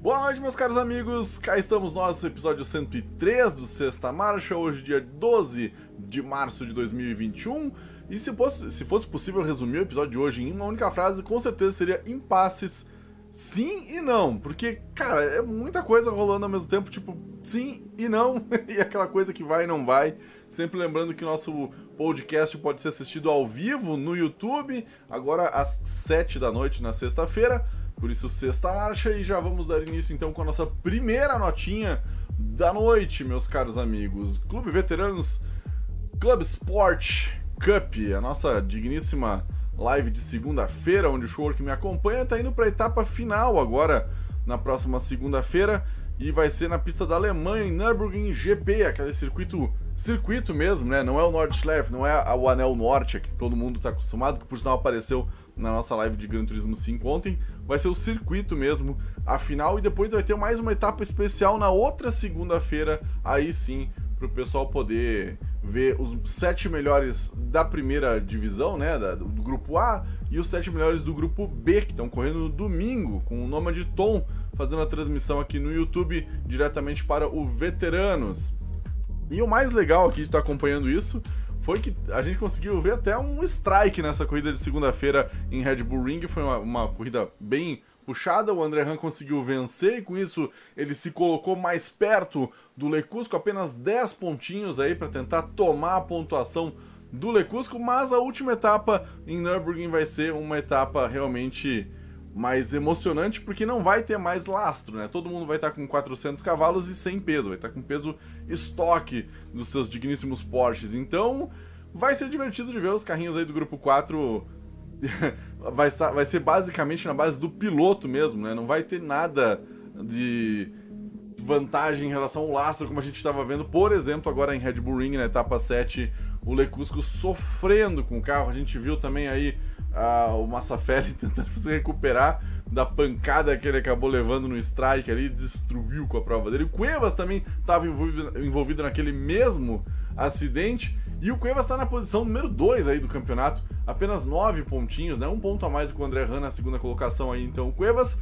Boa noite, meus caros amigos. Cá estamos nós, episódio 103 do Sexta Marcha, hoje dia 12 de março de 2021. E se fosse, se fosse possível resumir o episódio de hoje em uma única frase, com certeza seria impasses sim e não. Porque, cara, é muita coisa rolando ao mesmo tempo, tipo, sim e não, e aquela coisa que vai e não vai. Sempre lembrando que nosso podcast pode ser assistido ao vivo no YouTube, agora às 7 da noite na sexta-feira. Por isso, sexta marcha, e já vamos dar início então com a nossa primeira notinha da noite, meus caros amigos. Clube Veteranos Club Sport Cup, a nossa digníssima live de segunda-feira, onde o show que me acompanha está indo para a etapa final agora, na próxima segunda-feira, e vai ser na pista da Alemanha, em Nürburgring GP, aquele circuito circuito mesmo, né? Não é o Nordschleife, não é o Anel Norte, que todo mundo está acostumado, que por sinal apareceu na nossa live de Gran Turismo 5 ontem. Vai ser o circuito mesmo, a final, e depois vai ter mais uma etapa especial na outra segunda-feira, aí sim, para o pessoal poder ver os sete melhores da primeira divisão, né, da, do grupo A, e os sete melhores do grupo B, que estão correndo no domingo, com o nome de Tom fazendo a transmissão aqui no YouTube diretamente para o Veteranos. E o mais legal aqui de estar acompanhando isso foi que a gente conseguiu ver até um strike nessa corrida de segunda-feira em Red Bull Ring. Foi uma, uma corrida bem puxada, o André Han conseguiu vencer e com isso ele se colocou mais perto do Lecusco, apenas 10 pontinhos aí para tentar tomar a pontuação do Lecusco, mas a última etapa em Nürburgring vai ser uma etapa realmente mais emocionante porque não vai ter mais lastro, né? Todo mundo vai estar com 400 cavalos e sem peso, vai estar com peso estoque dos seus digníssimos Porsches. Então, vai ser divertido de ver os carrinhos aí do grupo 4 vai, estar, vai ser basicamente na base do piloto mesmo, né? Não vai ter nada de vantagem em relação ao lastro, como a gente estava vendo, por exemplo, agora em Red Bull Ring, na etapa 7, o Lecusco sofrendo com o carro. A gente viu também aí ah, o Massafelli tentando se recuperar da pancada que ele acabou levando no strike ali, destruiu com a prova dele. O Cuevas também estava envolvido, envolvido naquele mesmo acidente. E o Cuevas está na posição número 2 aí do campeonato, apenas 9 pontinhos, né? Um ponto a mais do que o André Han na segunda colocação aí. Então o Cuevas,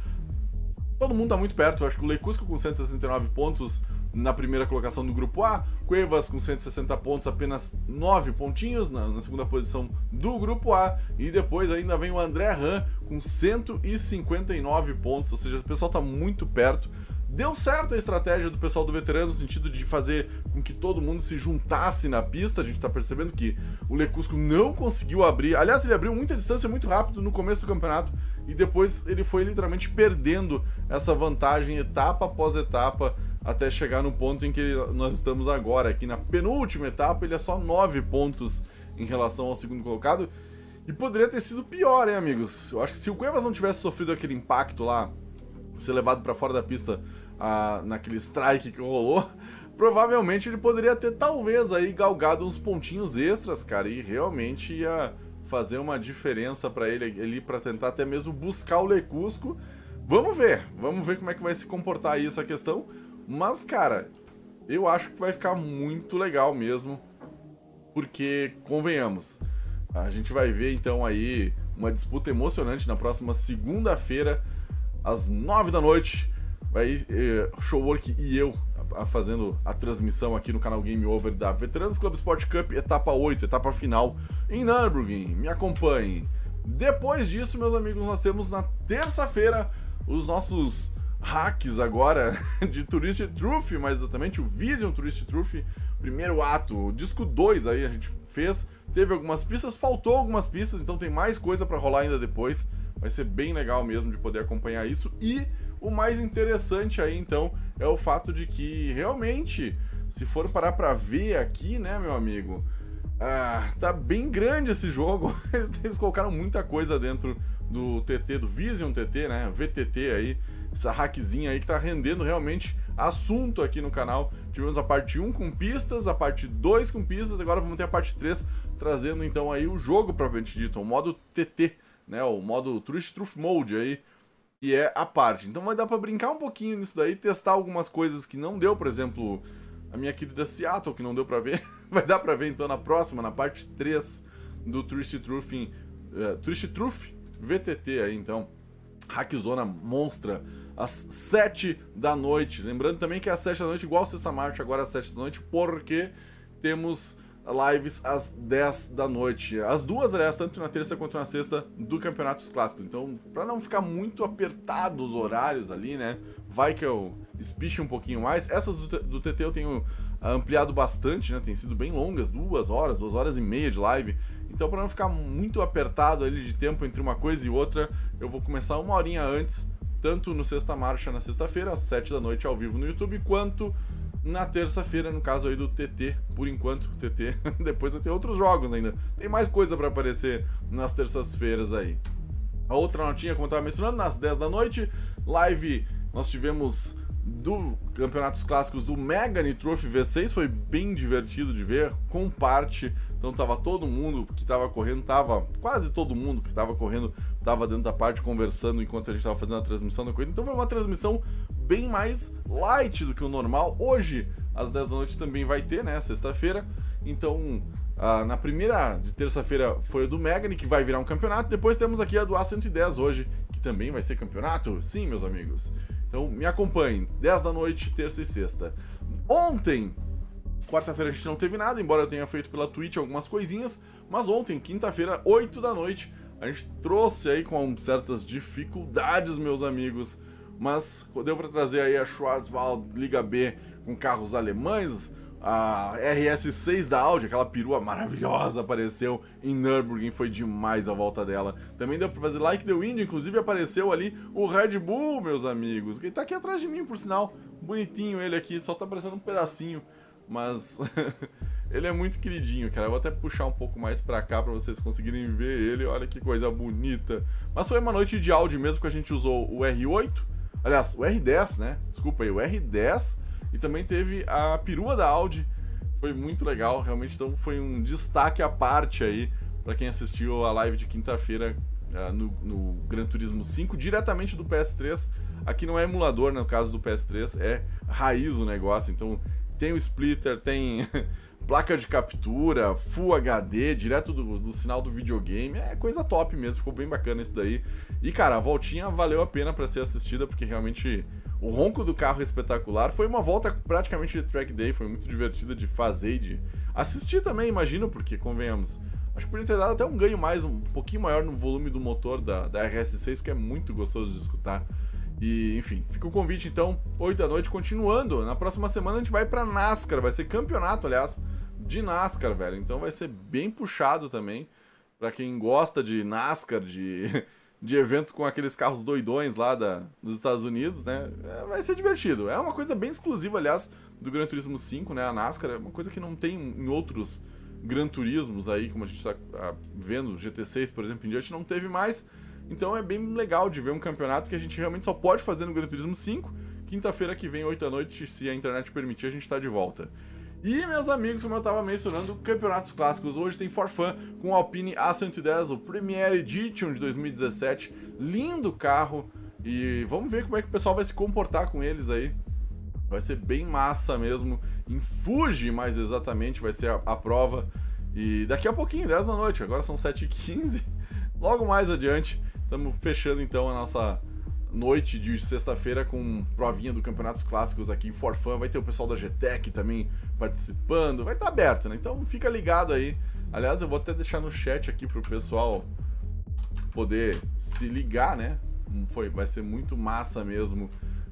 todo mundo está muito perto. Eu acho que o Lecusco com 169 pontos na primeira colocação do grupo A, Cuevas com 160 pontos, apenas 9 pontinhos na, na, segunda posição do grupo A, e depois ainda vem o André Ran com 159 pontos, ou seja, o pessoal está muito perto. Deu certo a estratégia do pessoal do veterano no sentido de fazer com que todo mundo se juntasse na pista. A gente está percebendo que o Lecusco não conseguiu abrir. Aliás, ele abriu muita distância muito rápido no começo do campeonato e depois ele foi literalmente perdendo essa vantagem etapa após etapa até chegar no ponto em que nós estamos agora. Aqui na penúltima etapa, ele é só 9 pontos em relação ao segundo colocado. E poderia ter sido pior, hein, amigos? Eu acho que se o Cuevas não tivesse sofrido aquele impacto lá, ser levado para fora da pista ah, naquele strike que rolou, provavelmente ele poderia ter talvez aí galgado uns pontinhos extras, cara, e realmente ia fazer uma diferença para ele ali para tentar até mesmo buscar o Lecusco. Vamos ver, vamos ver como é que vai se comportar aí essa questão. Mas, cara, eu acho que vai ficar muito legal mesmo. Porque, convenhamos, a gente vai ver então aí uma disputa emocionante na próxima segunda-feira, às nove da noite. Vai eh, Showwork e eu a, a, fazendo a transmissão aqui no canal Game Over da Veteranos Club Sport Cup, etapa 8, etapa final em Nürburgring. Me acompanhem. Depois disso, meus amigos, nós temos na terça-feira os nossos hacks agora de Tourist Truth, mais exatamente o Vision Tourist Truth, primeiro ato, o disco 2 aí a gente fez, teve algumas pistas, faltou algumas pistas, então tem mais coisa para rolar ainda depois. Vai ser bem legal mesmo de poder acompanhar isso e o mais interessante aí então é o fato de que realmente, se for parar para ver aqui, né, meu amigo, ah, tá bem grande esse jogo. Eles, eles colocaram muita coisa dentro do TT, do Vision TT, né? VTT aí essa hackzinha aí que tá rendendo realmente assunto aqui no canal. Tivemos a parte 1 com pistas, a parte 2 com pistas, agora vamos ter a parte 3 trazendo então aí o jogo propriamente dito, o modo TT, né, o modo Truth Truth Mode aí, que é a parte. Então vai dar para brincar um pouquinho nisso daí, testar algumas coisas que não deu, por exemplo, a minha querida Seattle que não deu para ver. vai dar para ver então na próxima, na parte 3 do Truth Truth, uh, Truth Truth VTT aí então. Hackzona monstra às 7 da noite. Lembrando também que é às 7 da noite, igual sexta marcha, agora às 7 da noite, porque temos lives às 10 da noite. As duas, aliás, tanto na terça quanto na sexta do Campeonatos Clássicos. Então, para não ficar muito apertado os horários ali, né? Vai que eu espiche um pouquinho mais. Essas do, do TT eu tenho ampliado bastante, né? Tem sido bem longas, duas horas, duas horas e meia de live. Então, para não ficar muito apertado ali de tempo entre uma coisa e outra, eu vou começar uma horinha antes, tanto no Sexta Marcha na sexta-feira, às 7 da noite ao vivo no YouTube, quanto na terça-feira, no caso aí do TT, por enquanto, TT. Depois vai ter outros jogos ainda. Tem mais coisa para aparecer nas terças-feiras aí. A outra notinha, como eu estava mencionando, nas 10 da noite, live nós tivemos do Campeonatos Clássicos do Mega Trophy V6, foi bem divertido de ver, com parte, então tava todo mundo que tava correndo, tava quase todo mundo que tava correndo, tava dentro da parte conversando enquanto a gente tava fazendo a transmissão da corrida, então foi uma transmissão bem mais light do que o normal. Hoje, às 10 da noite também vai ter, né, sexta-feira, então ah, na primeira de terça-feira foi a do Megane, que vai virar um campeonato. Depois temos aqui a do A110 hoje, que também vai ser campeonato. Sim, meus amigos. Então me acompanhem, 10 da noite, terça e sexta. Ontem, quarta-feira a gente não teve nada, embora eu tenha feito pela Twitch algumas coisinhas, mas ontem, quinta-feira, 8 da noite, a gente trouxe aí com certas dificuldades, meus amigos, mas deu para trazer aí a Schwarzwald Liga B com carros alemães, a RS6 da Audi, aquela perua maravilhosa, apareceu em Nürburgring, foi demais a volta dela. Também deu pra fazer Like the Wind, inclusive apareceu ali o Red Bull, meus amigos, que tá aqui atrás de mim, por sinal. Bonitinho ele aqui, só tá aparecendo um pedacinho, mas ele é muito queridinho, cara. Eu vou até puxar um pouco mais pra cá pra vocês conseguirem ver ele, olha que coisa bonita. Mas foi uma noite de Audi mesmo que a gente usou o R8, aliás, o R10, né? Desculpa aí, o R10 e também teve a perua da Audi, foi muito legal, realmente então foi um destaque à parte aí para quem assistiu a live de quinta-feira uh, no, no Gran Turismo 5, diretamente do PS3. Aqui não é emulador, no caso do PS3, é raiz o negócio, então tem o splitter, tem placa de captura, Full HD, direto do, do, sinal do videogame. É coisa top mesmo, ficou bem bacana isso daí. E cara, a voltinha valeu a pena para ser assistida, porque realmente o ronco do carro é espetacular. Foi uma volta praticamente de track day, foi muito divertida de fazer e de assistir também, imagino, porque convenhamos. Acho que poderia ter dado até um ganho mais, um pouquinho maior no volume do motor da, da RS6, que é muito gostoso de escutar. E, enfim, fica o convite então, 8 da noite, continuando. Na próxima semana a gente vai pra NASCAR, vai ser campeonato, aliás, de NASCAR, velho. Então vai ser bem puxado também. para quem gosta de NASCAR, de de evento com aqueles carros doidões lá da, dos Estados Unidos, né? É, vai ser divertido. É uma coisa bem exclusiva, aliás, do Gran Turismo 5, né? A NASCAR é uma coisa que não tem em outros Gran Turismos aí, como a gente está ah, vendo, GT6, por exemplo, em diante, não teve mais. Então é bem legal de ver um campeonato que a gente realmente só pode fazer no Gran Turismo 5. Quinta-feira que vem, 8 da noite, se a internet permitir, a gente está de volta. E, meus amigos, como eu estava mencionando, campeonatos clássicos. Hoje tem For Fun com o Alpine A110, o Premier Edition de 2017. Lindo carro. E vamos ver como é que o pessoal vai se comportar com eles aí. Vai ser bem massa mesmo. Em Fuji, mais exatamente, vai ser a, a prova. E daqui a pouquinho, 10 da noite, agora são 7h15. Logo mais adiante, estamos fechando então a nossa noite de sexta-feira com provinha do Campeonatos Clássicos aqui em Forfã. Vai ter o pessoal da GTEC também participando. Vai estar tá aberto, né? Então fica ligado aí. Aliás, eu vou até deixar no chat aqui pro pessoal poder se ligar, né? Foi, vai ser muito massa mesmo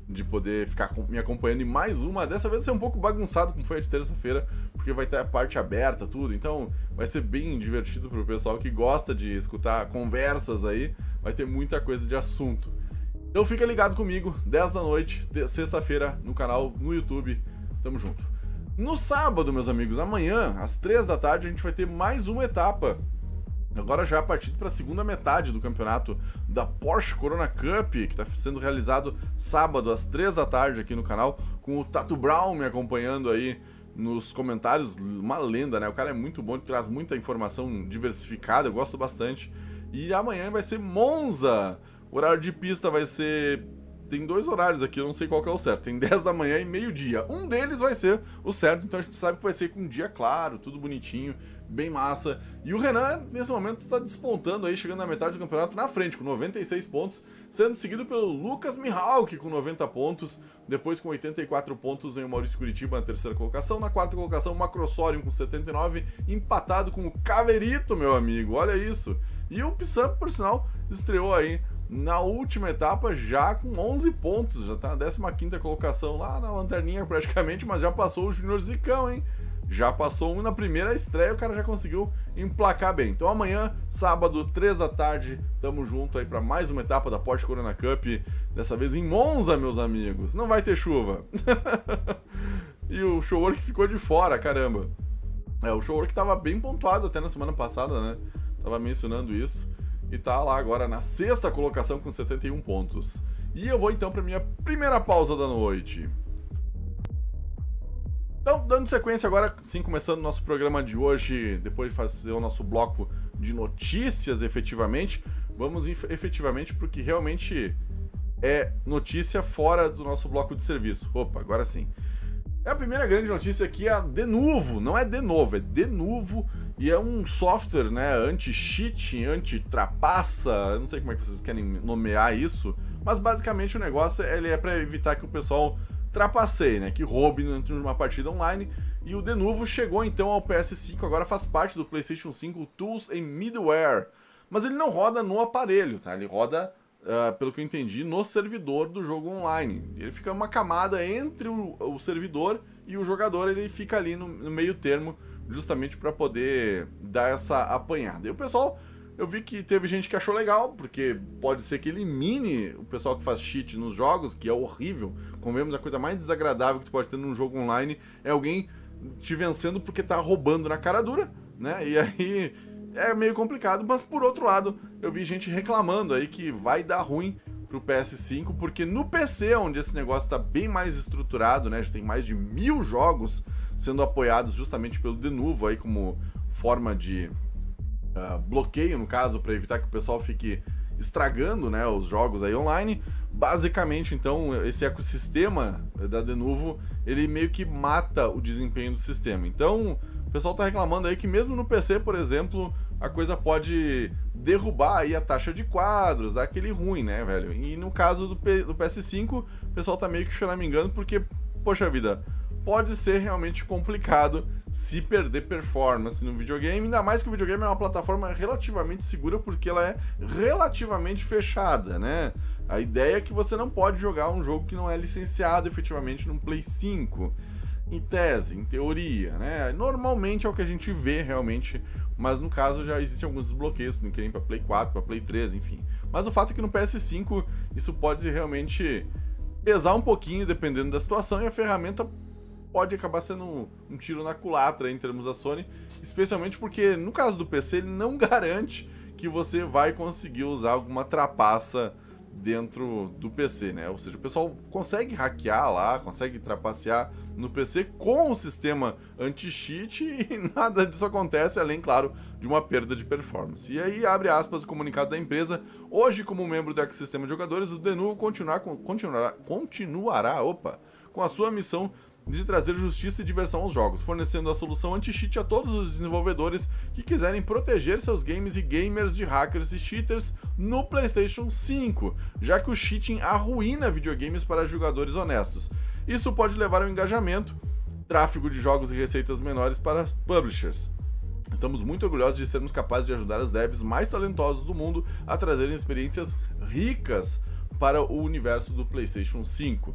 de poder ficar me acompanhando em mais uma. Dessa vez vai ser um pouco bagunçado, como foi a de terça-feira, porque vai ter a parte aberta, tudo. Então vai ser bem divertido pro pessoal que gosta de escutar conversas aí. Vai ter muita coisa de assunto. Então fica ligado comigo, 10 da noite, sexta-feira, no canal, no YouTube. Tamo junto. No sábado, meus amigos, amanhã, às 3 da tarde, a gente vai ter mais uma etapa. Agora já partindo para a segunda metade do campeonato da Porsche Corona Cup, que está sendo realizado sábado às 3 da tarde aqui no canal, com o Tato Brown me acompanhando aí nos comentários, uma lenda, né? O cara é muito bom, traz muita informação diversificada, eu gosto bastante. E amanhã vai ser Monza, horário de pista vai ser. Tem dois horários aqui, eu não sei qual é o certo. Tem 10 da manhã e meio-dia. Um deles vai ser o certo, então a gente sabe que vai ser com um dia claro, tudo bonitinho. bem massa. E o Renan, nesse momento, está despontando aí, chegando na metade do campeonato na frente, com 96 pontos, sendo seguido pelo Lucas Mihawk com 90 pontos. Depois, com 84 pontos, vem o Maurício Curitiba na terceira colocação. Na quarta colocação, o Macrosorium com 79, empatado com o Caverito, meu amigo. Olha isso. E o Pissam, por sinal, estreou aí na última etapa já com 11 pontos, já tá na 15 colocação lá na lanterninha praticamente, mas já passou o Júnior Zicão, hein? Já passou um na primeira estreia, o cara já conseguiu emplacar bem. Então amanhã, sábado, 3 da tarde, tamo junto aí para mais uma etapa da Porsche Corona Cup, dessa vez em Monza, meus amigos. Não vai ter chuva. e o showwork ficou de fora, caramba. É, o showwork tava bem pontuado até na semana passada, né? Tava mencionando isso. E tá lá agora na sexta colocação com 71 pontos. E eu vou então para minha primeira pausa da noite. Então, dando sequência agora, sim, começando o nosso programa de hoje, depois de fazer o nosso bloco de notícias efetivamente, vamos efetivamente para o que realmente é notícia fora do nosso bloco de serviço. Opa, agora sim. É a primeira grande notícia aqui, é a Denuvo, não é de novo, é Denuvo, e é um software, né, anti-cheat, anti-trapaça, não sei como é que vocês querem nomear isso, mas basicamente o negócio ele é para evitar que o pessoal trapaceie, né? Que roube dentro de uma partida online. E o Denuvo chegou então ao PS5, agora faz parte do PlayStation 5 Tools and Middleware. Mas ele não roda no aparelho, tá? Ele roda, uh, pelo que eu entendi, no servidor do jogo online. Ele fica uma camada entre o, o servidor e o jogador, ele fica ali no, no meio termo, justamente para poder dar essa apanhada. E o pessoal eu vi que teve gente que achou legal, porque pode ser que elimine o pessoal que faz cheat nos jogos, que é horrível. Convemos, a coisa mais desagradável que tu pode ter num jogo online é alguém te vencendo porque tá roubando na cara dura, né? E aí é meio complicado, mas por outro lado, eu vi gente reclamando aí que vai dar ruim pro PS5, porque no PC, onde esse negócio tá bem mais estruturado, né? Já tem mais de mil jogos sendo apoiados justamente pelo Denuvo aí como forma de uh, bloqueio, no caso, para evitar que o pessoal fique estragando né, os jogos aí online. Basicamente, então, esse ecossistema da Denuvo, ele meio que mata o desempenho do sistema. Então, o pessoal está reclamando aí que mesmo no PC, por exemplo, a coisa pode derrubar aí a taxa de quadros, dar aquele ruim, né, velho? E no caso do, P do PS5, o pessoal tá meio que choramingando porque, poxa vida, pode ser realmente complicado se perder performance no videogame, ainda mais que o videogame é uma plataforma relativamente segura porque ela é relativamente fechada, né? A ideia é que você não pode jogar um jogo que não é licenciado efetivamente no Play 5. Em tese, em teoria, né? Normalmente é o que a gente vê realmente, mas no caso já existem alguns desbloqueios, não querem para Play 4, para Play 3, enfim. Mas o fato é que no PS5 isso pode realmente pesar um pouquinho dependendo da situação e a ferramenta pode acabar sendo um, tiro na culatra em termos da Sony, especialmente porque no caso do PC ele não garante que você vai conseguir usar alguma trapaça dentro do PC, né? Ou seja, o pessoal consegue hackear lá, consegue trapacear no PC com o sistema anti-cheat e nada disso acontece, além, claro, de uma perda de performance. E aí abre aspas o comunicado da empresa. Hoje, como membro do ecossistema de jogadores, o Denuvo continuar, continuará, continuará opa, com a sua missão de trazer justiça e diversão aos jogos, fornecendo a solução anti-cheat a todos os desenvolvedores que quiserem proteger seus games e gamers de hackers e cheaters no PlayStation 5, já que o cheating arruína videogames para jogadores honestos. Isso pode levar ao engajamento, tráfego de jogos e receitas menores para publishers. Estamos muito orgulhosos de sermos capazes de ajudar os devs mais talentosos do mundo a trazerem experiências ricas para o universo do PlayStation 5.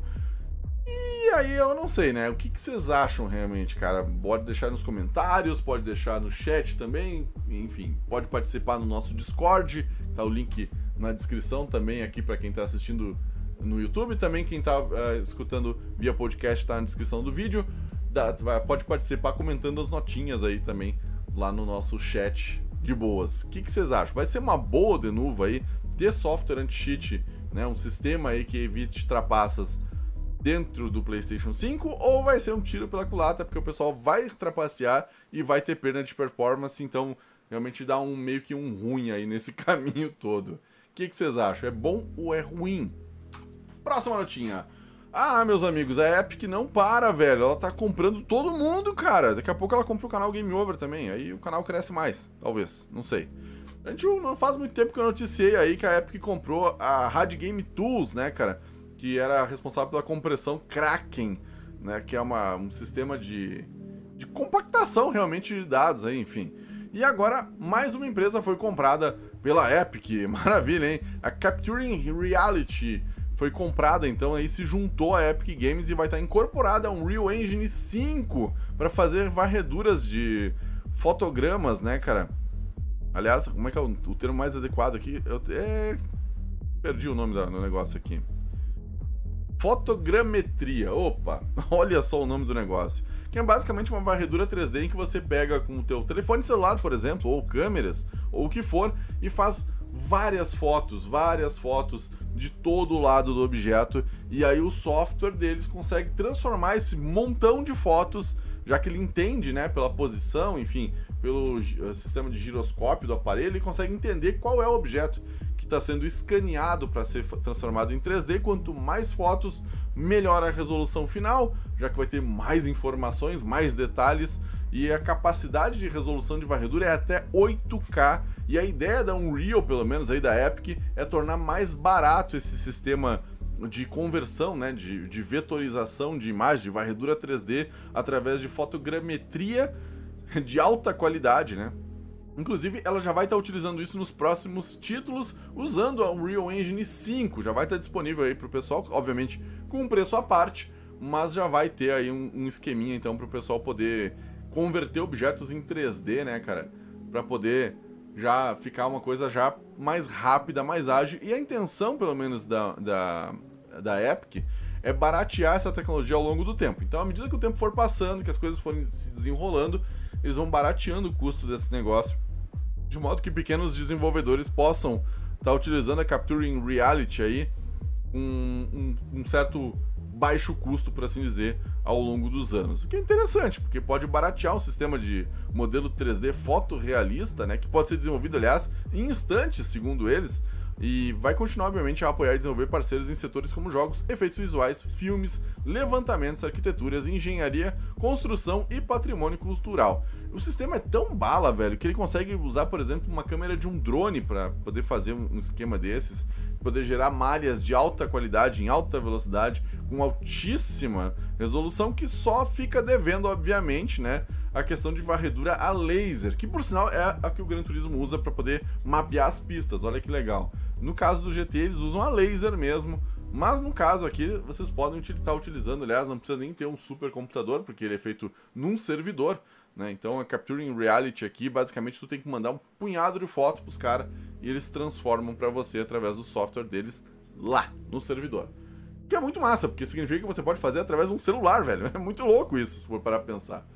E aí eu não sei, né? O que, que, vocês acham realmente, cara? Pode deixar nos comentários, pode deixar no chat também, enfim, pode participar no nosso Discord, tá o link na descrição também aqui para quem tá assistindo no YouTube, também quem tá uh, escutando via podcast tá na descrição do vídeo. Dá, pode participar comentando as notinhas aí também lá no nosso chat de boas. O que, que vocês acham? Vai ser uma boa de novo aí ter software anti-cheat, né? Um sistema aí que evite trapaças dentro do PlayStation 5 ou vai ser um tiro pela culata, porque o pessoal vai trapacear e vai ter perda de performance, então realmente dá um meio que um ruim aí nesse caminho todo. O que, vocês acham? É bom ou é ruim? Próxima notinha. Ah, meus amigos, a Epic não para, velho. Ela tá comprando todo mundo, cara. Daqui a pouco ela compra o canal Game Over também. Aí o canal cresce mais, talvez. Não sei. A gente não faz muito tempo que eu noticiei aí que a Epic comprou a Rad Game Tools, né, cara? Que era responsável pela compressão Kraken, né? Que é uma, um sistema de, de compactação realmente de dados aí, enfim. E agora mais uma empresa foi comprada pela Epic. Maravilha, hein? A Capturing Reality foi comprada, então aí se juntou a Epic Games e vai estar incorporada a Unreal Engine 5 para fazer varreduras de fotogramas, né, cara? Aliás, como é que é o termo mais adequado aqui? Eu é... perdi o nome do negócio aqui. Fotogrametria. Opa, olha só o nome do negócio. Que é basicamente uma varredura 3D em que você pega com o teu telefone celular, por exemplo, ou câmeras, ou o que for, e faz várias fotos, várias fotos de todo o lado do objeto, e aí o software deles consegue transformar esse montão de fotos, já que ele entende, né, pela posição, enfim, pelo eh, sistema de giroscópio do aparelho, ele consegue entender qual é o objeto que está sendo escaneado para ser transformado em 3D. Quanto mais fotos, melhor a resolução final, já que vai ter mais informações, mais detalhes e a capacidade de resolução de varredura é até 8K. E a ideia da Unreal, pelo menos aí da Epic, é tornar mais barato esse sistema de conversão, né, de, de vetorização de imagem, de varredura 3D através de fotogrametria de alta qualidade, né? Inclusive, ela já vai estar tá utilizando isso nos próximos títulos, usando a Unreal Engine 5. Já vai estar tá disponível aí para o pessoal, obviamente com um preço à parte, mas já vai ter aí um, um esqueminha então para o pessoal poder converter objetos em 3D, né, cara? Para poder já ficar uma coisa já mais rápida, mais ágil. E a intenção, pelo menos, da, da, da Epic é baratear essa tecnologia ao longo do tempo. Então, à medida que o tempo for passando, que as coisas forem se desenrolando, eles vão barateando o custo desse negócio, de modo que pequenos desenvolvedores possam estar tá utilizando a Capturing Reality aí com um, um, certo baixo custo, por assim dizer, ao longo dos anos. O que é interessante, porque pode baratear um sistema de modelo 3D fotorrealista, né, que pode ser desenvolvido, aliás, em instantes, segundo eles, e vai continuar, obviamente, a apoiar e desenvolver parceiros em setores como jogos, efeitos visuais, filmes, levantamentos, arquiteturas, engenharia, construção e patrimônio cultural. O sistema é tão bala, velho, que ele consegue usar, por exemplo, uma câmera de um drone para poder fazer um esquema desses, poder gerar malhas de alta qualidade, em alta velocidade, com altíssima resolução, que só fica devendo, obviamente, né, a questão de varredura a laser, que por sinal é a que o Gran Turismo usa para poder mapear as pistas. Olha que legal. No caso do GT, eles usam a laser mesmo. Mas no caso aqui, vocês podem estar utilizando, aliás, não precisa nem ter um super computador, porque ele é feito num servidor. Né? Então a Capturing Reality aqui, basicamente, tu tem que mandar um punhado de fotos para os caras e eles transformam para você através do software deles lá no servidor. Que é muito massa, porque significa que você pode fazer através de um celular, velho. É muito louco isso, se for parar pra pensar.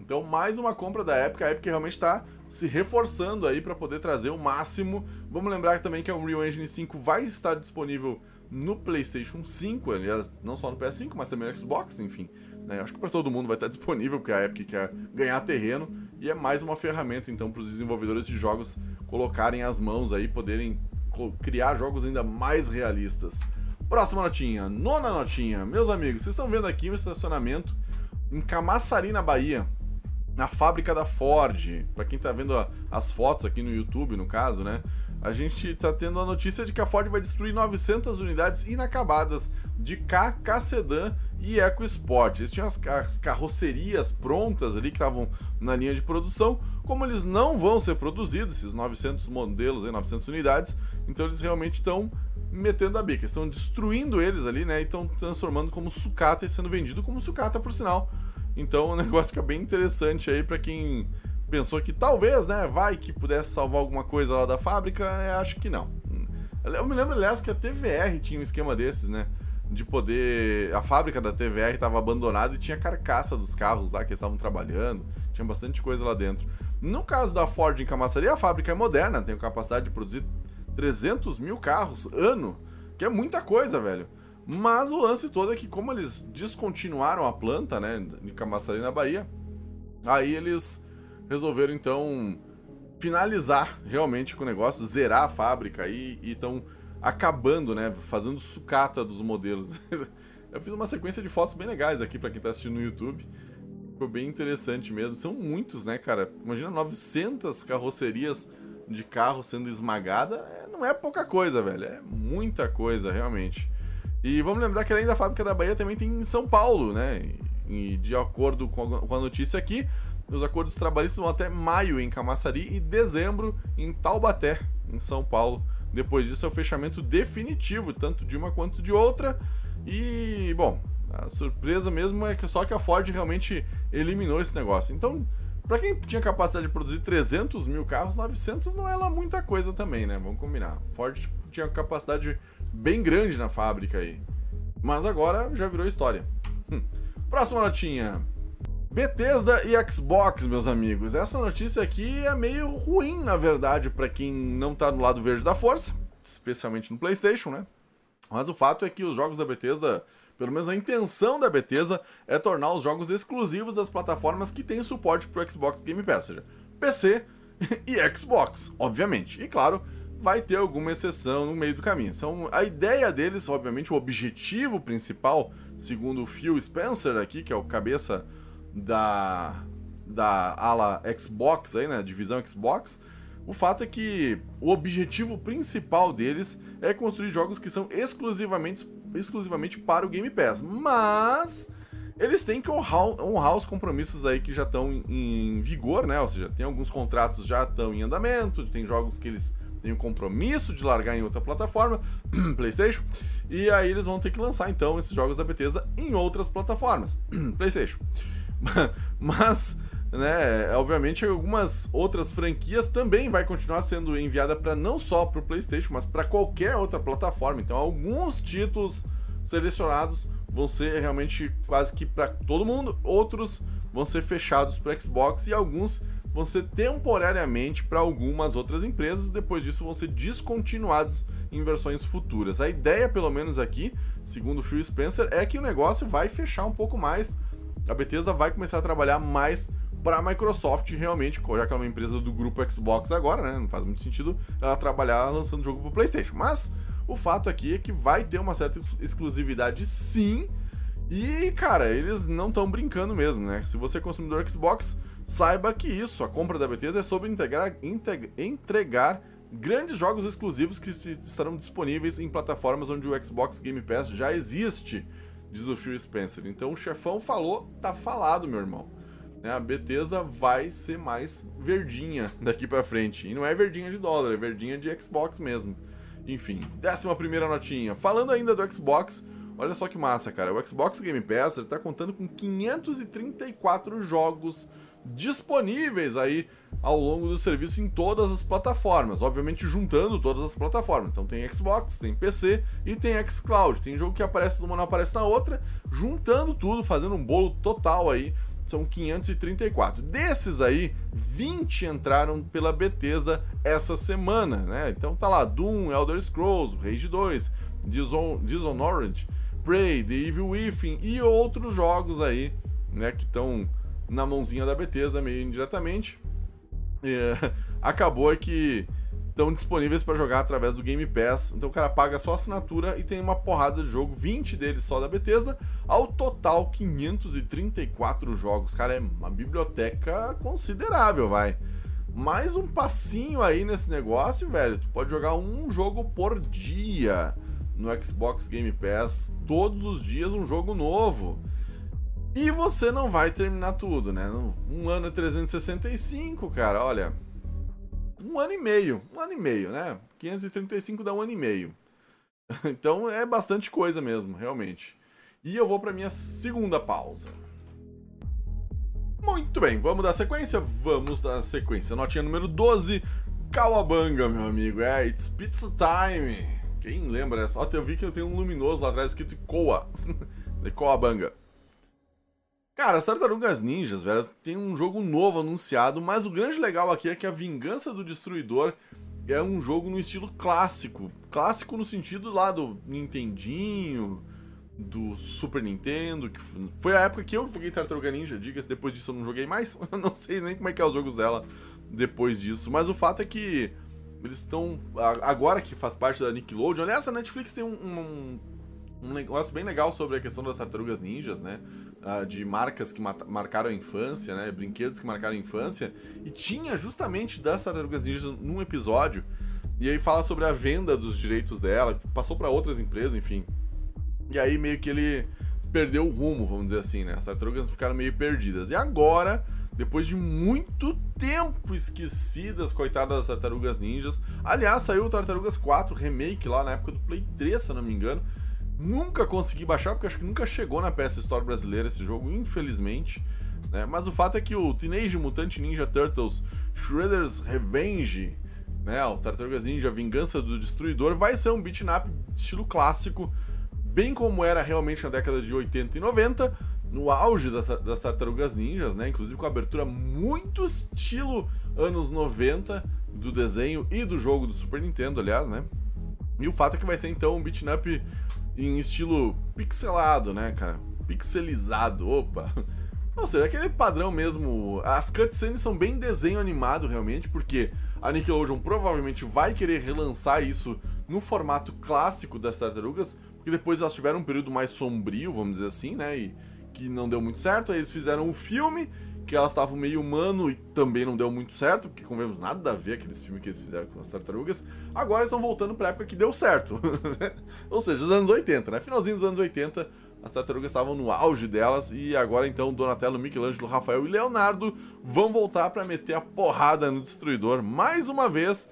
Então, mais uma compra da Epic. A Epic realmente está se reforçando aí para poder trazer o máximo. Vamos lembrar também que a Unreal Engine 5 vai estar disponível no PlayStation 5, aliás, não só no PS5, mas também no Xbox, enfim. Né? Acho que para todo mundo vai estar disponível, porque a Epic quer ganhar terreno e é mais uma ferramenta então para os desenvolvedores de jogos colocarem as mãos aí, poderem criar jogos ainda mais realistas. Próxima notinha, nona notinha. Meus amigos, vocês estão vendo aqui um estacionamento em Camaçari, na Bahia na fábrica da Ford. Para quem tá vendo as fotos aqui no YouTube, no caso, né? A gente tá tendo a notícia de que a Ford vai destruir 900 unidades inacabadas de K, K Sedan e EcoSport. Eles tinham as, as carrocerias prontas ali que estavam na linha de produção. Como eles não vão ser produzidos, esses 900 modelos, aí, 900 unidades, então eles realmente estão metendo a bica. Estão destruindo eles ali, né? E estão transformando como sucata e sendo vendido como sucata, por sinal. Então o negócio fica bem interessante aí para quem pensou que talvez, né, vai que pudesse salvar alguma coisa lá da fábrica, é, acho que não. Eu me lembro, aliás, que a TVR tinha um esquema desses, né? De poder. A fábrica da TVR estava abandonada e tinha carcaça dos carros lá que eles estavam trabalhando. Tinha bastante coisa lá dentro. No caso da Ford em Camaçaria, a fábrica é moderna, tem capacidade de produzir 300 mil carros ano, que é muita coisa, velho. Mas o lance todo é que, como eles descontinuaram a planta, né, de Camaçari na Bahia, aí eles resolveram então finalizar realmente com o negócio, zerar a fábrica e estão acabando, né, fazendo sucata dos modelos. Eu fiz uma sequência de fotos bem legais aqui para quem tá assistindo no YouTube. Ficou bem interessante mesmo. São muitos, né, cara? Imagina 900 carrocerias de carro sendo esmagada. É, não é pouca coisa, velho. É muita coisa, realmente. E vamos lembrar que além da fábrica da Bahia também tem em São Paulo, né? E de acordo com a notícia aqui, os acordos trabalhistas vão até maio em Camaçari e dezembro em Taubaté, em São Paulo. Depois disso é o fechamento definitivo, tanto de uma quanto de outra. E, bom, a surpresa mesmo é que só que a Ford realmente eliminou esse negócio. Então, para quem tinha capacidade de produzir 300 mil carros, 900 não é lá muita coisa também, né? Vamos combinar. Ford tinha capacidade bem grande na fábrica aí. Mas agora já virou história. Hum. Próxima notinha. Bethesda e Xbox, meus amigos. Essa notícia aqui é meio ruim, na verdade, para quem não tá no lado verde da força, especialmente no PlayStation, né? Mas o fato é que os jogos da Bethesda, pelo menos a intenção da Bethesda, é tornar os jogos exclusivos das plataformas que têm suporte pro Xbox Game Pass, ou seja, PC e Xbox, obviamente. E claro, vai ter alguma exceção no meio do caminho. Então, a ideia deles, obviamente, o objetivo principal, segundo o Phil Spencer aqui, que é o cabeça da, da ala Xbox, aí, né, divisão Xbox, o fato é que o objetivo principal deles é construir jogos que são exclusivamente, exclusivamente para o Game Pass. Mas eles têm que honrar, honrar os compromissos aí que já estão em, em, vigor, né? Ou seja, tem alguns contratos já estão em andamento, tem jogos que eles têm o compromisso de largar em outra plataforma, PlayStation, e aí eles vão ter que lançar então esses jogos da Bethesda em outras plataformas, PlayStation. Mas, né, obviamente algumas outras franquias também vai continuar sendo enviada para não só para o PlayStation, mas para qualquer outra plataforma. Então, alguns títulos selecionados vão ser realmente quase que para todo mundo, outros vão ser fechados para Xbox e alguns ser temporariamente para algumas outras empresas, depois disso vão ser descontinuados em versões futuras. A ideia, pelo menos aqui, segundo o Phil Spencer, é que o negócio vai fechar um pouco mais a Bethesda vai começar a trabalhar mais para a Microsoft realmente, já que é uma empresa do grupo Xbox agora, né? Não faz muito sentido ela trabalhar lançando jogo para PlayStation. Mas o fato aqui é que vai ter uma certa exclusividade sim. E, cara, eles não estão brincando mesmo, né? Se você é consumidor Xbox, saiba que isso, a compra da Bethesda é sobre integrar, integ, entregar grandes jogos exclusivos que estarão disponíveis em plataformas onde o Xbox Game Pass já existe diz o Phil Spencer. Então o chefão falou, tá falado, meu irmão. Né, a Bethesda vai ser mais verdinha daqui para frente. E não é verdinha de dólar, é verdinha de Xbox mesmo. Enfim, décima primeira notinha. Falando ainda do Xbox, olha só que massa, cara. O Xbox Game Pass está contando com 534 jogos disponíveis aí ao longo do serviço em todas as plataformas, obviamente juntando todas as plataformas. Então tem Xbox, tem PC e tem xCloud. Tem jogo que aparece numa não aparece na outra, juntando tudo, fazendo um bolo total aí. São 534. Desses aí, 20 entraram pela Bethesda essa semana, né? Então tá lá Doom, Elder Scrolls, Rage 2, Dishon Dishonored, Prey, The Evil Within e outros jogos aí, né, que estão na mãozinha da Bethesda meio indiretamente. É, acabou que estão disponíveis para jogar através do Game Pass. Então o cara paga só assinatura e tem uma porrada de jogo, 20 deles só da Bethesda, ao total 534 jogos. Cara, é uma biblioteca considerável, vai. Mais um passinho aí nesse negócio, velho. Tu pode jogar um jogo por dia no Xbox Game Pass, todos os dias um jogo novo. E você não vai terminar tudo, né? Um ano é 365, cara, olha. Um ano e meio. Um ano e meio, né? 535 dá um ano e meio. Então é bastante coisa mesmo, realmente. E eu vou para minha segunda pausa. Muito bem, vamos dar sequência? Vamos dar sequência. Notinha número 12, Kawabanga, meu amigo. É, it's pizza time. Quem lembra essa? Ó, eu vi que eu tenho um luminoso lá atrás escrito Koa. de Kawabanga. Cara, as Tartarugas Ninjas, velho, tem um jogo novo anunciado, mas o grande legal aqui é que a Vingança do Destruidor é um jogo no estilo clássico. Clássico no sentido lá do Nintendinho, do Super Nintendo, que foi a época que eu joguei Tartaruga Ninja, diga-se, depois disso eu não joguei mais, não sei nem como é que é os jogos dela depois disso, mas o fato é que eles estão, agora que faz parte da Nickelodeon, aliás, a Netflix tem um, um um negócio bem legal sobre a questão das tartarugas ninjas, né? Uh, de marcas que marcaram a infância, né? Brinquedos que marcaram a infância. E tinha justamente das tartarugas ninjas num episódio. E aí fala sobre a venda dos direitos dela, passou para outras empresas, enfim. E aí meio que ele perdeu o rumo, vamos dizer assim, né? As tartarugas ficaram meio perdidas. E agora, depois de muito tempo esquecidas, coitadas das tartarugas ninjas. Aliás, saiu o Tartarugas 4 remake lá na época do Play 3, se não me engano. Nunca consegui baixar, porque acho que nunca chegou na PS Store brasileira esse jogo, infelizmente. Né? Mas o fato é que o Teenage Mutant Ninja Turtles Shredder's Revenge, né? o Tartarugas Ninja Vingança do Destruidor, vai ser um beat up estilo clássico, bem como era realmente na década de 80 e 90, no auge das, das Tartarugas Ninjas, né? inclusive com abertura muito estilo anos 90 do desenho e do jogo do Super Nintendo, aliás, né? E o fato é que vai ser então um beat up em estilo pixelado, né, cara? Pixelizado, opa. Ou seja, aquele padrão mesmo. As cutscenes são bem desenho animado, realmente, porque a Nickelodeon provavelmente vai querer relançar isso no formato clássico das tartarugas, porque depois elas tiveram um período mais sombrio, vamos dizer assim, né? E que não deu muito certo. Aí eles fizeram o um filme que elas estavam meio humano e também não deu muito certo, porque convenhamos nada a ver aqueles filmes que eles fizeram com as tartarugas. Agora estão voltando pra época que deu certo. Ou seja, os anos 80, né? Finalzinho dos anos 80, as tartarugas estavam no auge delas e agora então Donatello, Michelangelo, Rafael e Leonardo vão voltar para meter a porrada no destruidor mais uma vez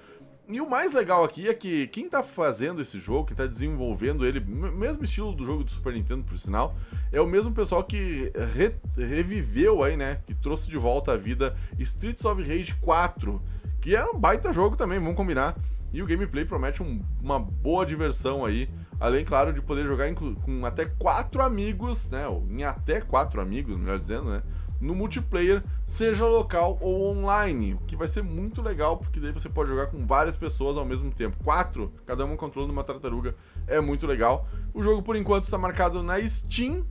e o mais legal aqui é que quem tá fazendo esse jogo, quem tá desenvolvendo ele, mesmo estilo do jogo do Super Nintendo, por sinal, é o mesmo pessoal que re reviveu aí, né? Que trouxe de volta à vida Streets of Rage 4, que é um baita jogo também, vamos combinar. E o gameplay promete um, uma boa diversão aí. Além, claro, de poder jogar com até quatro amigos, né? Em até quatro amigos, melhor dizendo, né? No multiplayer, seja local ou online, o que vai ser muito legal, porque daí você pode jogar com várias pessoas ao mesmo tempo. Quatro, cada um controlando uma tartaruga, é muito legal. O jogo, por enquanto, está marcado na Steam,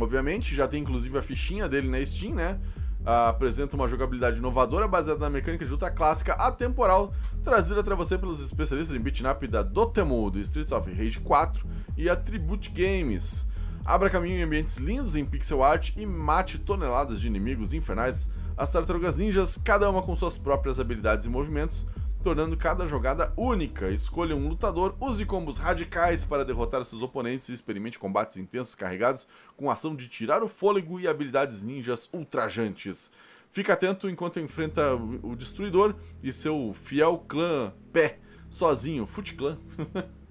obviamente, já tem inclusive a fichinha dele na Steam, né? Uh, apresenta uma jogabilidade inovadora baseada na mecânica de luta clássica atemporal, trazida para você pelos especialistas em beat'em up da Dotemu, do Streets of Rage 4 e Attribute Games. Abra caminho em ambientes lindos em pixel art e mate toneladas de inimigos infernais. As tartarugas ninjas, cada uma com suas próprias habilidades e movimentos, tornando cada jogada única. Escolha um lutador, use combos radicais para derrotar seus oponentes e experimente combates intensos carregados com ação de tirar o fôlego e habilidades ninjas ultrajantes. Fica atento enquanto enfrenta o Destruidor e seu fiel clã Pé, sozinho, Foot Clan.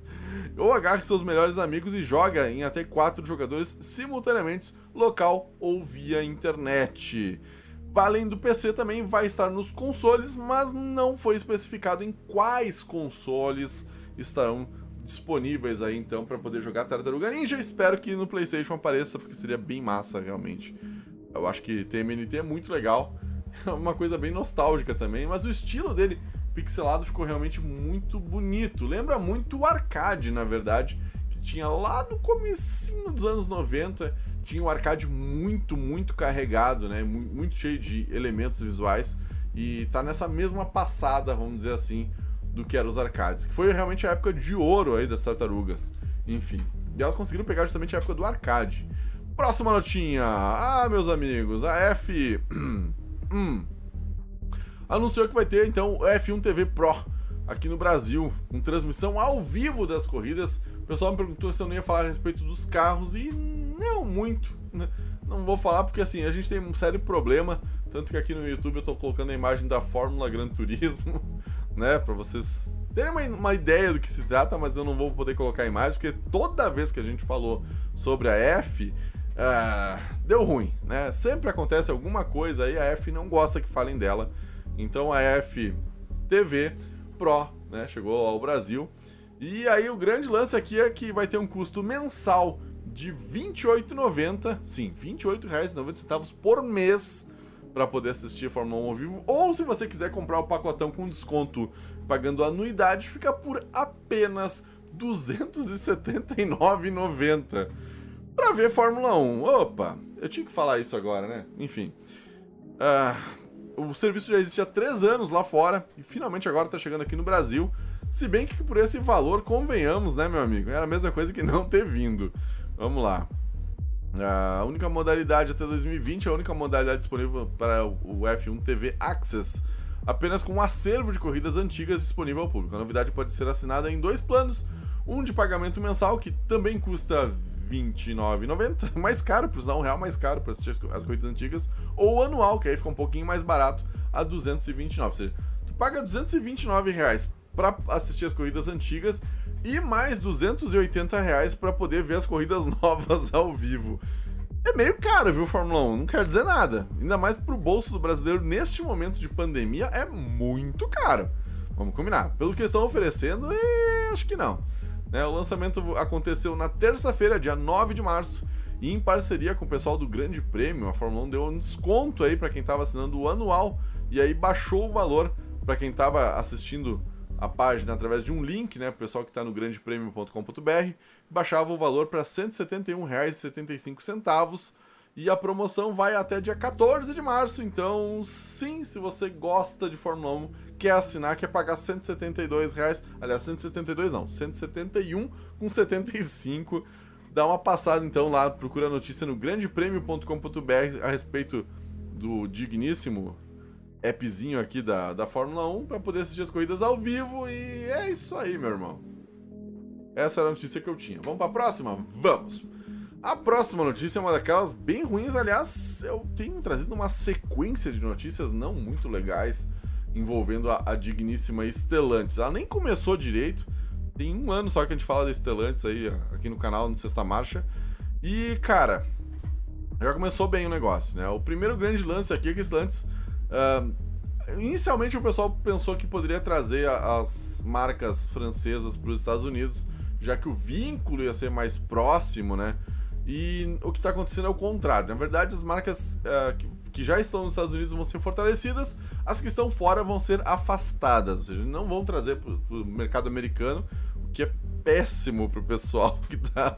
ou agarre seus melhores amigos e joga em até quatro jogadores simultaneamente, local ou via internet. Além do PC também vai estar nos consoles, mas não foi especificado em quais consoles estarão disponíveis aí então para poder jogar Tartaruga Ninja. Espero que no PlayStation apareça, porque seria bem massa realmente. Eu acho que TMNT é muito legal, é uma coisa bem nostálgica também, mas o estilo dele pixelado ficou realmente muito bonito. Lembra muito o arcade, na verdade, que tinha lá no comecinho dos anos 90, tinha um arcade muito, muito carregado, né? Muito cheio de elementos visuais e tá nessa mesma passada, vamos dizer assim, do que eram os arcades, que foi realmente a época de ouro aí das tartarugas. Enfim, e elas conseguiram pegar justamente a época do arcade. Próxima notinha. Ah, meus amigos, a F hum, anunciou que vai ter então o F1 TV Pro aqui no Brasil, com transmissão ao vivo das corridas. O pessoal me perguntou se eu não ia falar a respeito dos carros e não muito. Né? Não vou falar porque assim, a gente tem um sério problema, tanto que aqui no YouTube eu tô colocando a imagem da Fórmula Gran Turismo, né, para vocês terem uma, uma, ideia do que se trata, mas eu não vou poder colocar a imagem porque toda vez que a gente falou sobre a F, uh, deu ruim, né? Sempre acontece alguma coisa aí, a F não gosta que falem dela. Então a FTV Pro né, chegou ao Brasil. E aí o grande lance aqui é que vai ter um custo mensal de R$ 28,90, sim, R$ 28,90 por mês para poder assistir Fórmula 1 ao vivo. Ou se você quiser comprar o pacotão com desconto pagando anuidade, fica por apenas R$ 279,90 para ver Fórmula 1. Opa, eu tinha que falar isso agora, né? Enfim. Uh, o serviço já existe há três anos lá fora e finalmente agora está chegando aqui no Brasil. Se bem que por esse valor, convenhamos, né, meu amigo? Era a mesma coisa que não ter vindo. Vamos lá. A única modalidade até 2020, a única modalidade disponível para o F1 TV Access, apenas com um acervo de corridas antigas disponível ao público. A novidade pode ser assinada em dois planos, um de pagamento mensal, que também custa 29,90, mais caro, por usar um real mais caro para assistir as corridas antigas, ou anual, que aí fica um pouquinho mais barato, a R$ 229. Ou seja, tu paga 229 reais para assistir as corridas antigas e mais 280 reais para poder ver as corridas novas ao vivo. É meio caro, viu, Fórmula 1? Não quer dizer nada. Ainda mais pro bolso do brasileiro neste momento de pandemia é muito caro. Vamos combinar. Pelo que estão oferecendo, acho que não. Né, o lançamento aconteceu na terça-feira, dia 9 de março, e em parceria com o pessoal do Grande Prêmio, a Fórmula 1 deu um desconto aí para quem estava assinando o anual e aí baixou o valor para quem estava assistindo a página através de um link, né, o pessoal que está no grandepremio.com.br, baixava o valor para R$ 171,75 e a promoção vai até dia 14 de março, então sim, se você gosta de Fórmula 1, quer assinar, quer pagar 172 reais, aliás, 172 não, 171 com 75, dá uma passada então lá, procura a notícia no grandepremio.com.br a respeito do digníssimo appzinho aqui da, da Fórmula 1 para poder assistir as corridas ao vivo e é isso aí, meu irmão. Essa era a notícia que eu tinha. Vamos para a próxima? Vamos! A próxima notícia é uma daquelas bem ruins, aliás, eu tenho trazido uma sequência de notícias não muito legais envolvendo a, a digníssima Stellantis. Ela nem começou direito, tem um ano só que a gente fala da Stellantis aí aqui no canal, no Sexta Marcha. E, cara, já começou bem o negócio, né? O primeiro grande lance aqui é que a Stellantis Uh, inicialmente o pessoal pensou que poderia trazer as marcas francesas para os Estados Unidos, já que o vínculo ia ser mais próximo, né? E o que está acontecendo é o contrário. Na verdade, as marcas uh, que, que, já estão nos Estados Unidos vão ser fortalecidas, as que estão fora vão ser afastadas, ou seja, não vão trazer para o mercado americano, o que é péssimo para o pessoal que está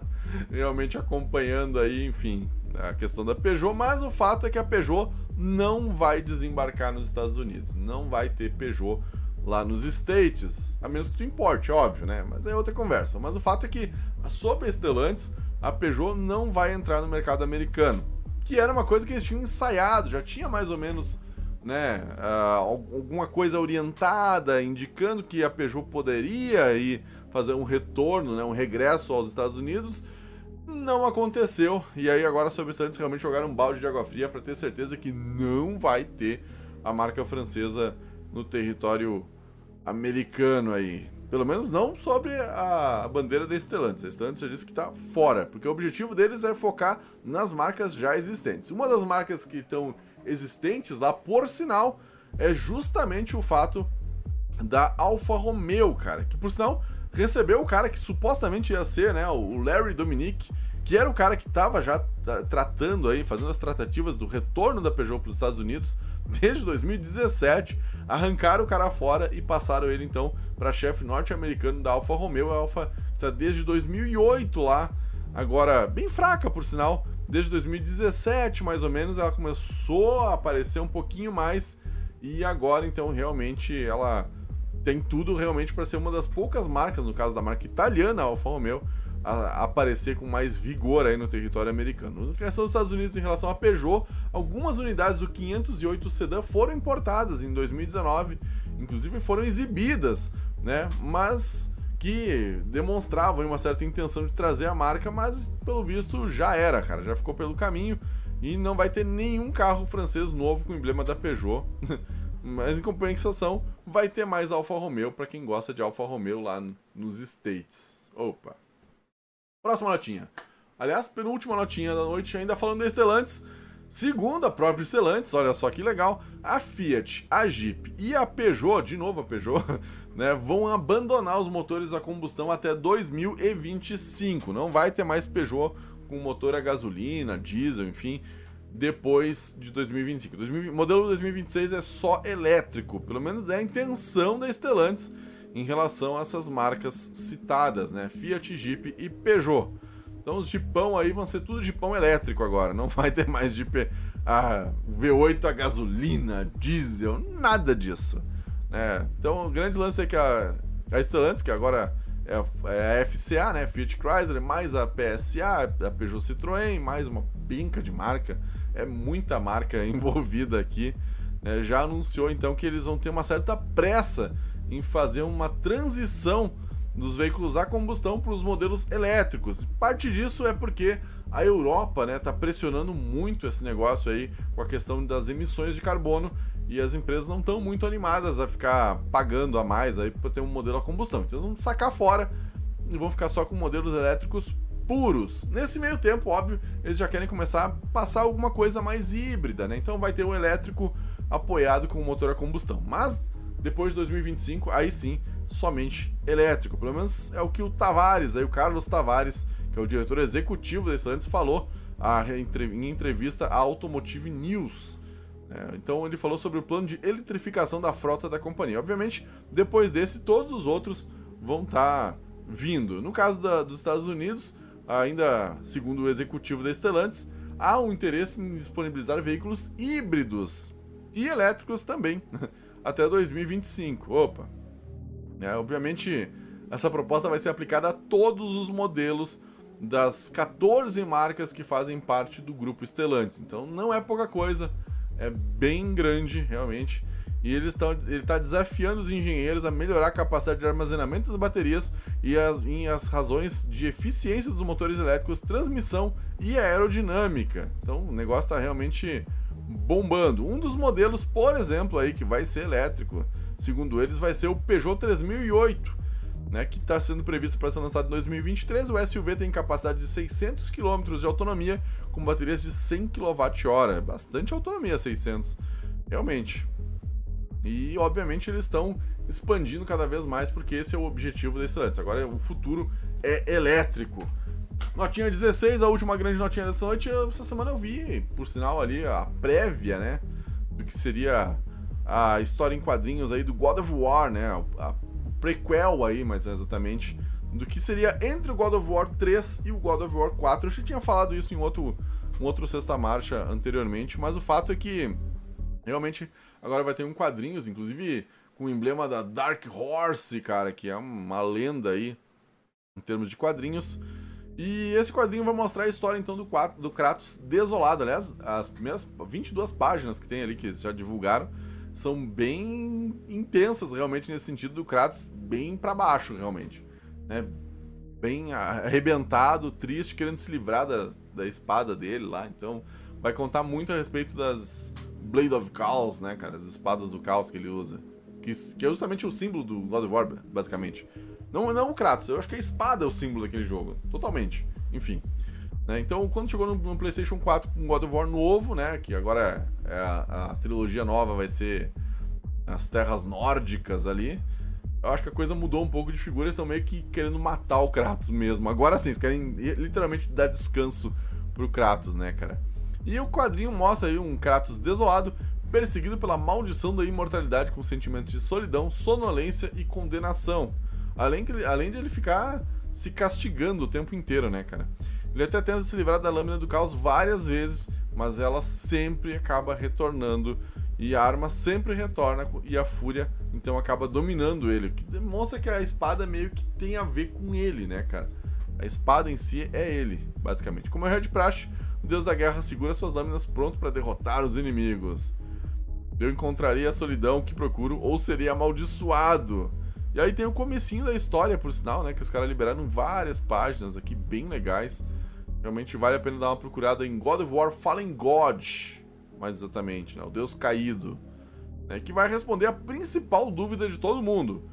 realmente acompanhando aí, enfim, a questão da Peugeot. Mas o fato é que a Peugeot não vai desembarcar nos Estados Unidos. Não vai ter Peugeot lá nos States, a menos que tu importe, óbvio, né? Mas é outra conversa. Mas o fato é que, sob a Stellantis, a Peugeot não vai entrar no mercado americano, que era uma coisa que eles tinham ensaiado, já tinha mais ou menos, né, uh, alguma coisa orientada, indicando que a Peugeot poderia ir fazer um retorno, né, um regresso aos Estados Unidos, não aconteceu. E aí agora os sobrestantes realmente jogaram um balde de água fria para ter certeza que não vai ter a marca francesa no território americano aí. Pelo menos não sobre a bandeira da Stellantis. A Stellantis já disse que está fora, porque o objetivo deles é focar nas marcas já existentes. Uma das marcas que estão existentes lá, por sinal, é justamente o fato da Alfa Romeo, cara. Que por sinal recebeu o cara que supostamente ia ser, né, o Larry Dominic, que era o cara que estava já tratando aí, fazendo as tratativas do retorno da Peugeot para os Estados Unidos desde 2017. Arrancaram o cara fora e passaram ele então para chefe norte-americano da Alfa Romeo. A Alfa está desde 2008 lá, agora bem fraca por sinal. Desde 2017 mais ou menos ela começou a aparecer um pouquinho mais e agora então realmente ela tem tudo realmente para ser uma das poucas marcas, no caso da marca italiana Alfa Romeo, a, aparecer com mais vigor aí no território americano. Na questão dos Estados Unidos em relação à Peugeot, algumas unidades do 508 Sedan foram importadas em 2019, inclusive foram exibidas, né? Mas que demonstravam uma certa intenção de trazer a marca, mas pelo visto já era, cara, já ficou pelo caminho e não vai ter nenhum carro francês novo com o emblema da Peugeot. Mas em compensação, vai ter mais Alfa Romeo para quem gosta de Alfa Romeo lá nos States. Opa. Próxima notinha. Aliás, penúltima notinha da noite, ainda falando da Stellantis. Segundo a própria Stellantis, olha só que legal, a Fiat, a Jeep e a Peugeot, de novo a Peugeot, né, vão abandonar os motores a combustão até 2025. Não vai ter mais Peugeot com motor a gasolina, diesel, enfim depois de 2025. O modelo 2026 é só elétrico, pelo menos é a intenção da Stellantis em relação a essas marcas citadas, né? Fiat, Jeep e Peugeot. Então os Jeepão aí vão ser tudo Jeepão elétrico agora, não vai ter mais Jeep a V8 a gasolina, diesel, nada disso. Né? Então o grande lance é que a a Stellantis, que agora é, é a FCA, né? Fiat Chrysler, mais a PSA, a Peugeot Citroën, mais uma pinca de marca. É muita marca envolvida aqui. Né? Já anunciou então que eles vão ter uma certa pressa em fazer uma transição dos veículos a combustão para os modelos elétricos. Parte disso é porque a Europa está né, tá pressionando muito esse negócio aí com a questão das emissões de carbono e as empresas não estão muito animadas a ficar pagando a mais aí para ter um modelo a combustão. Então eles vão sacar fora e vão ficar só com modelos elétricos puros. Nesse meio tempo, óbvio, eles já querem começar a passar alguma coisa mais híbrida, né? Então vai ter um elétrico apoiado com o motor a combustão. Mas depois de 2025, aí sim, somente elétrico. Pelo menos é o que o Tavares, aí o Carlos Tavares, que é o diretor executivo da Stellantis, falou em entrevista à Automotive News. É, então ele falou sobre o plano de eletrificação da frota da companhia. Obviamente, depois desse, todos os outros vão estar tá vindo. No caso da, dos Estados Unidos, ainda segundo o executivo da Stellantis, há um interesse em disponibilizar veículos híbridos e elétricos também até 2025. Opa! É, obviamente, essa proposta vai ser aplicada a todos os modelos das 14 marcas que fazem parte do grupo Stellantis. Então não é pouca coisa é bem grande, realmente. E eles ele está desafiando os engenheiros a melhorar a capacidade de armazenamento das baterias e as, em as razões de eficiência dos motores elétricos, transmissão e aerodinâmica. Então o negócio está realmente bombando. Um dos modelos, por exemplo, aí que vai ser elétrico, segundo eles, vai ser o Peugeot 3008 né, que está sendo previsto para ser lançado em 2023. O SUV tem capacidade de 600 km de autonomia com baterias de 100 kWh. Bastante autonomia, 600, realmente. E, obviamente, eles estão expandindo cada vez mais, porque esse é o objetivo desses elétricos. Agora, o futuro é elétrico. Notinha 16, a última grande notinha dessa noite. Essa semana eu vi, por sinal, ali a prévia, né? Do que seria a história em quadrinhos aí do God of War, né? A prequel aí, mas exatamente, do que seria entre o God of War 3 e o God of War 4. Eu já tinha falado isso em outro, um outro Sexta Marcha anteriormente, mas o fato é que realmente agora vai ter um quadrinhos, inclusive com o emblema da Dark Horse, cara, que é uma lenda aí em termos de quadrinhos. E esse quadrinho vai mostrar a história então do, do Kratos desolado. Aliás, as primeiras 22 páginas que tem ali que já divulgaram são bem intensas realmente nesse sentido do Kratos bem para baixo realmente, né? Bem arrebentado, triste, querendo se livrar da, da espada dele lá. Então, vai contar muito a respeito das Blade of Chaos, né, cara? As espadas do caos que ele usa. Que, que é justamente o símbolo do God of War, basicamente. Não, não o Kratos, eu acho que a espada é o símbolo daquele jogo. Totalmente. Enfim. Né? Então, quando chegou no, no, PlayStation 4 com God of War novo, né? Que agora é a, a, trilogia nova vai ser as terras nórdicas ali. Eu acho que a coisa mudou um pouco de figura. Eles estão meio que querendo matar o Kratos mesmo. Agora sim, eles querem literalmente dar descanso pro Kratos, né, cara? E o quadrinho mostra aí um Kratos desolado, perseguido pela maldição da imortalidade com sentimentos de solidão, sonolência e condenação. Além, que, além de ele ficar se castigando o tempo inteiro, né, cara? Ele até tenta se livrar da lâmina do caos várias vezes, mas ela sempre acaba retornando e a arma sempre retorna e a fúria então acaba dominando ele, que demonstra que a espada meio que tem a ver com ele, né, cara? A espada em si é ele, basicamente. Como é Red Praxe, o deus da guerra segura suas lâminas pronto para derrotar os inimigos. Eu encontraria a solidão que procuro ou seria amaldiçoado. E aí tem o comecinho da história, por sinal, né, que os caras liberaram várias páginas aqui bem legais Realmente vale a pena dar uma procurada em God of War Fallen God, mais exatamente, né? O Deus Caído. Né? Que vai responder a principal dúvida de todo mundo.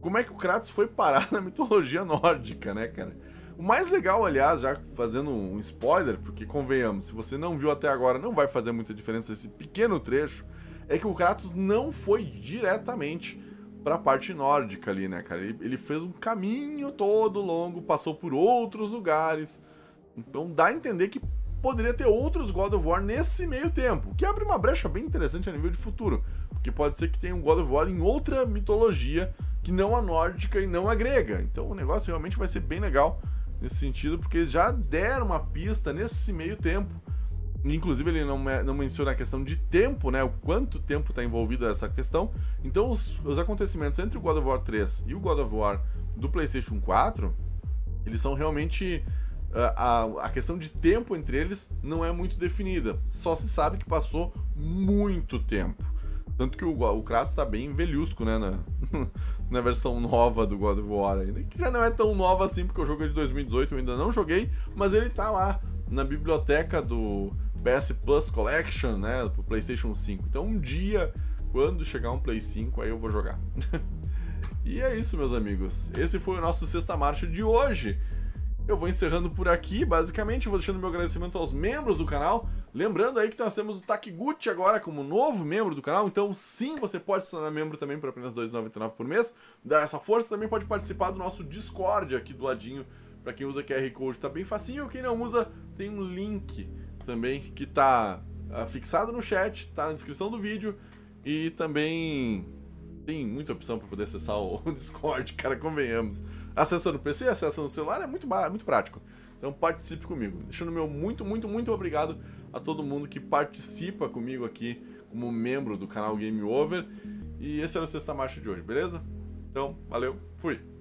Como é que o Kratos foi parar na mitologia nórdica, né, cara? O mais legal, aliás, já fazendo um spoiler, porque convenhamos, se você não viu até agora, não vai fazer muita diferença esse pequeno trecho, é que o Kratos não foi diretamente para a parte nórdica ali, né, cara? Ele, ele, fez um caminho todo longo, passou por outros lugares, então dá a entender que poderia ter outros God of War nesse meio tempo, que abre uma brecha bem interessante a nível de futuro, porque pode ser que tenha um God of War em outra mitologia que não a nórdica e não a grega. Então o negócio realmente vai ser bem legal nesse sentido, porque eles já deram uma pista nesse meio tempo Inclusive, ele não, não menciona a questão de tempo, né? O quanto tempo está envolvido essa questão. Então, os, os acontecimentos entre o God of War 3 e o God of War do PlayStation 4, eles são realmente. A, a, questão de tempo entre eles não é muito definida. Só se sabe que passou muito tempo. Tanto que o, o Kratos está bem velhusco, né? Na, na versão nova do God of War ainda. Que já não é tão nova assim, porque o jogo é de 2018, eu ainda não joguei, mas ele tá lá na biblioteca do PS Plus Collection, né? Pro PlayStation 5. Então um dia, quando chegar um Play 5, aí eu vou jogar. e é isso, meus amigos. Esse foi o nosso Sexta Marcha de hoje. Eu vou encerrando por aqui, basicamente, vou deixando meu agradecimento aos membros do canal. Lembrando aí que nós temos o Takiguchi agora como novo membro do canal, então sim, você pode se tornar membro também por apenas R$ 2,99 por mês. Dá essa força, também pode participar do nosso Discord aqui do ladinho. Para quem usa QR Code tá bem facinho, quem não usa tem um link também que tá ah, fixado no chat, tá na descrição do vídeo e também tem muita opção para poder acessar o Discord, cara, convenhamos. Acessa no PC, acessa no celular, é muito, muito prático. Então participe comigo. Deixando meu muito, muito, muito obrigado a todo mundo que participa comigo aqui como membro do canal Game Over. E esse era o Sexta Marcha de hoje, beleza? Então, valeu, fui!